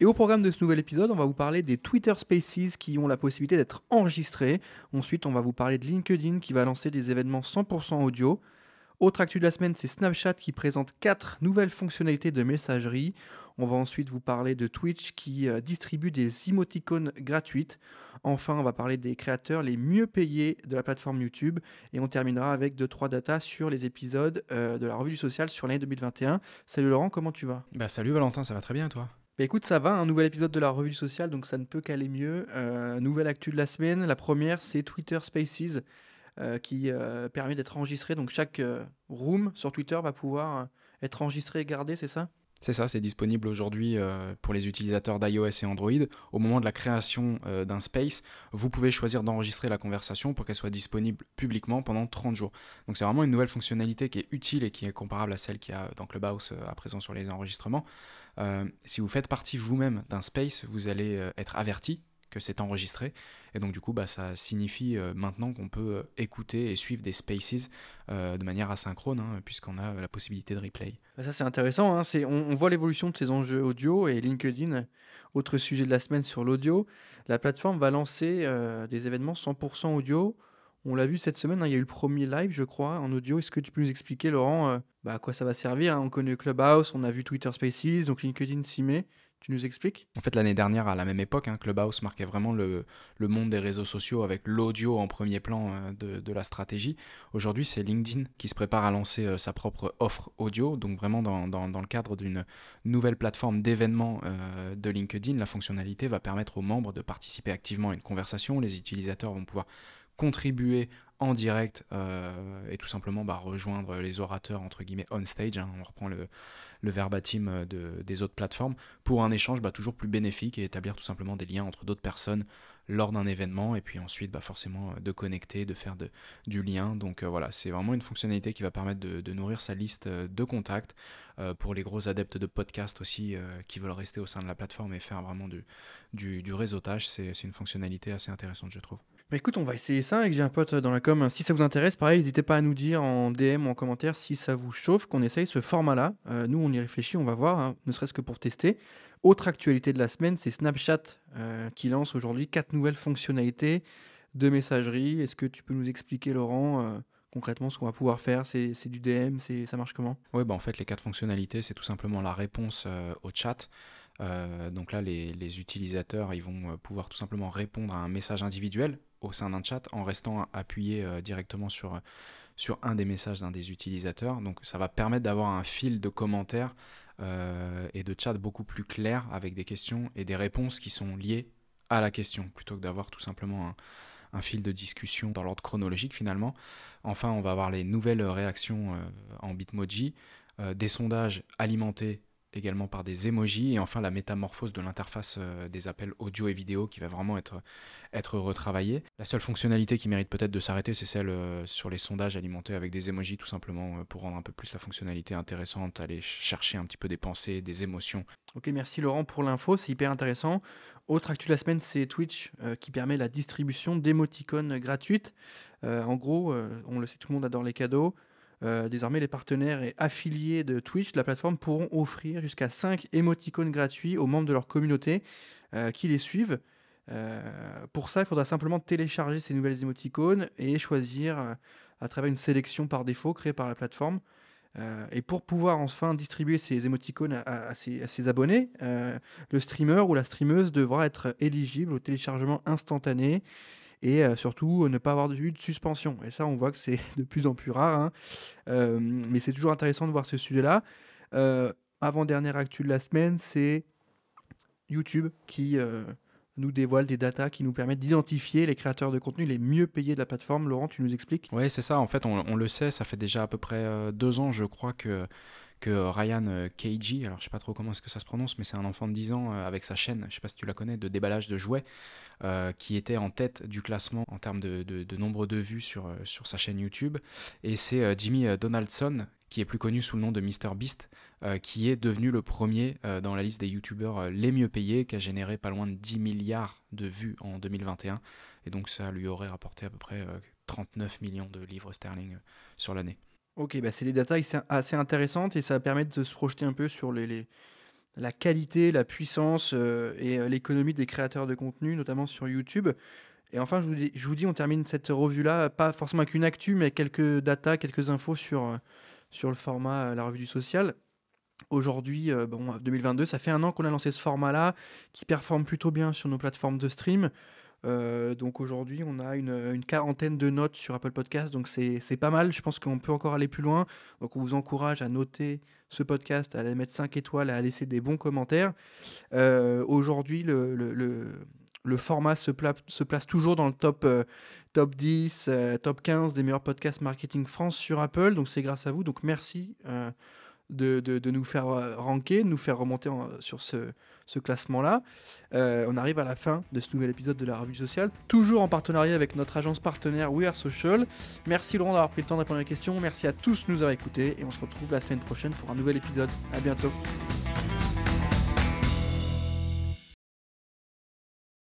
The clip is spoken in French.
et au programme de ce nouvel épisode, on va vous parler des Twitter Spaces qui ont la possibilité d'être enregistrés. Ensuite, on va vous parler de LinkedIn qui va lancer des événements 100% audio. Autre actu de la semaine, c'est Snapchat qui présente 4 nouvelles fonctionnalités de messagerie. On va ensuite vous parler de Twitch qui euh, distribue des emoticônes gratuites. Enfin, on va parler des créateurs les mieux payés de la plateforme YouTube. Et on terminera avec 2-3 datas sur les épisodes euh, de la revue du social sur l'année 2021. Salut Laurent, comment tu vas? Bah salut Valentin, ça va très bien toi? Bah écoute, ça va, un nouvel épisode de la revue du social, donc ça ne peut qu'aller mieux. Euh, nouvelle actu de la semaine. La première, c'est Twitter Spaces, euh, qui euh, permet d'être enregistré. Donc chaque room sur Twitter va pouvoir être enregistré et gardé, c'est ça? C'est ça, c'est disponible aujourd'hui pour les utilisateurs d'iOS et Android. Au moment de la création d'un space, vous pouvez choisir d'enregistrer la conversation pour qu'elle soit disponible publiquement pendant 30 jours. Donc c'est vraiment une nouvelle fonctionnalité qui est utile et qui est comparable à celle qu'il y a dans Clubhouse à présent sur les enregistrements. Euh, si vous faites partie vous-même d'un space, vous allez euh, être averti que c'est enregistré. Et donc du coup, bah, ça signifie euh, maintenant qu'on peut écouter et suivre des spaces de manière asynchrone, hein, puisqu'on a la possibilité de replay. Bah, ça c'est intéressant, hein. on, voit l'évolution de ces enjeux audio et LinkedIn, autre sujet de la semaine sur l'audio, la plateforme va lancer des événements 100% audio on l'a vu cette semaine, hein, il y a eu le premier live, je crois, en audio. Est-ce que tu peux nous expliquer, Laurent, euh, bah, à quoi ça va servir? On connaît Clubhouse, on a vu Twitter Spaces, donc LinkedIn s'y met. Tu nous expliques? En fait, l'année dernière, à la même époque, hein, Clubhouse marquait vraiment le, monde des réseaux sociaux avec l'audio en premier plan euh, de, la stratégie. Aujourd'hui, c'est LinkedIn qui se prépare à lancer euh, sa propre offre audio. Donc vraiment, dans, le cadre d'une nouvelle plateforme d'événements de LinkedIn, la fonctionnalité va permettre aux membres de participer activement à une conversation. Les utilisateurs vont pouvoir contribuer en direct euh, et tout simplement bah, rejoindre les orateurs entre guillemets on stage, hein. on reprend le, verbatim euh, de, des autres plateformes, pour un échange bah, toujours plus bénéfique et établir tout simplement des liens entre d'autres personnes lors d'un événement et puis ensuite bah, forcément euh, de connecter, de faire de, du lien. Donc voilà, c'est vraiment une fonctionnalité qui va permettre de, nourrir sa liste de contacts pour les gros adeptes de podcast aussi qui veulent rester au sein de la plateforme et faire vraiment du, du réseautage. C'est une fonctionnalité assez intéressante je trouve. Bah écoute, on va essayer ça avec j'ai un pote dans la com. Si ça vous intéresse, pareil, n'hésitez pas à nous dire en DM ou en commentaire si ça vous chauffe qu'on essaye ce format-là. Euh, nous, on y réfléchit, on va voir, hein, ne serait-ce que pour tester. Autre actualité de la semaine, c'est Snapchat euh, qui lance aujourd'hui quatre nouvelles fonctionnalités de messagerie. Est-ce que tu peux nous expliquer, Laurent euh, concrètement ce qu'on va pouvoir faire? C'est du DM Ça marche comment? Oui, bah en fait, les quatre fonctionnalités, c'est tout simplement la réponse au chat. Donc là, les, utilisateurs, ils vont pouvoir tout simplement répondre à un message individuel au sein d'un chat en restant appuyé euh, directement sur, sur un des messages d'un des utilisateurs. Donc ça va permettre d'avoir un fil de commentaires euh, et de chat beaucoup plus clair avec des questions et des réponses qui sont liées à la question plutôt que d'avoir tout simplement un, fil de discussion dans l'ordre chronologique finalement. Enfin, on va avoir les nouvelles réactions euh, en Bitmoji, des sondages alimentés également par des emojis, et enfin la métamorphose de l'interface euh, des appels audio et vidéo qui va vraiment être, retravaillée. La seule fonctionnalité qui mérite peut-être de s'arrêter, c'est celle euh, sur les sondages alimentés avec des emojis, tout simplement euh, pour rendre un peu plus la fonctionnalité intéressante, aller chercher un petit peu des pensées, des émotions. Ok, merci Laurent pour l'info, c'est hyper intéressant. Autre actu de la semaine, c'est Twitch qui permet la distribution d'émoticônes gratuites. en gros, on le sait, tout le monde adore les cadeaux. Euh, désormais, les partenaires et affiliés de Twitch, la plateforme, pourront offrir jusqu'à 5 émoticônes gratuits aux membres de leur communauté euh, qui les suivent. Euh, pour ça, il faudra simplement télécharger ces nouvelles émoticônes et choisir à travers une sélection par défaut créée par la plateforme. et pour pouvoir enfin distribuer ces émoticônes à, ses, à ses, abonnés, le streamer ou la streameuse devra être éligible au téléchargement instantané et euh, surtout euh, ne pas avoir de, de suspension. Et ça, on voit que c'est de plus en plus rare, hein. euh, mais c'est toujours intéressant de voir ce sujet-là. Avant-dernière actu de la semaine, c'est YouTube qui nous dévoile des datas qui nous permettent d'identifier les créateurs de contenu les mieux payés de la plateforme. Laurent, tu nous expliques? Oui, c'est ça. En fait, on, le sait, ça fait déjà à peu près deux ans, je crois, que que Ryan euh, Keiji, alors je sais pas trop comment est-ce que ça se prononce, mais c'est un enfant de 10 ans avec sa chaîne, je sais pas si tu la connais, de déballage de jouets, qui était en tête du classement en termes de, nombre de vues sur, sa chaîne YouTube. Et c'est Jimmy Donaldson, qui est plus connu sous le nom de MrBeast, qui est devenu le premier dans la liste des YouTubeurs les mieux payés, qui a généré pas loin de 10 milliards de vues en 2021. Et donc ça lui aurait rapporté à peu près 39 millions de livres sterling sur l'année. Ok, bah c'est des data assez intéressantes et ça permet de se projeter un peu sur la qualité, la puissance euh, et euh, l'économie des créateurs de contenu, notamment sur YouTube. Et enfin, je vous, dis, on termine cette revue-là, pas forcément avec une actu, mais quelques data, quelques infos sur, euh, sur le format La Revue du Social. Aujourd'hui, bon, 2022, ça fait un an qu'on a lancé ce format-là, qui performe plutôt bien sur nos plateformes de stream. Euh, donc aujourd'hui, on a une, quarantaine de notes sur Apple Podcast, donc c'est pas mal. Je pense qu'on peut encore aller plus loin. Donc on vous encourage à noter ce podcast, à mettre 5 étoiles, à laisser des bons commentaires. Euh, aujourd'hui, le, le, format se, se, place toujours dans le top, euh, top 10, top 15 des meilleurs podcasts marketing France sur Apple. Donc c'est grâce à vous. Donc merci de, de, nous faire euh, ranker, de nous faire remonter sur ce, ce classement-là. Euh, on arrive à la fin de ce nouvel épisode de la revue sociale, toujours en partenariat avec notre agence partenaire We Are Social. Merci Laurent d'avoir pris le temps de répondre à la question. Merci à tous de nous avoir écoutés et on se retrouve la semaine prochaine pour un nouvel épisode. À bientôt.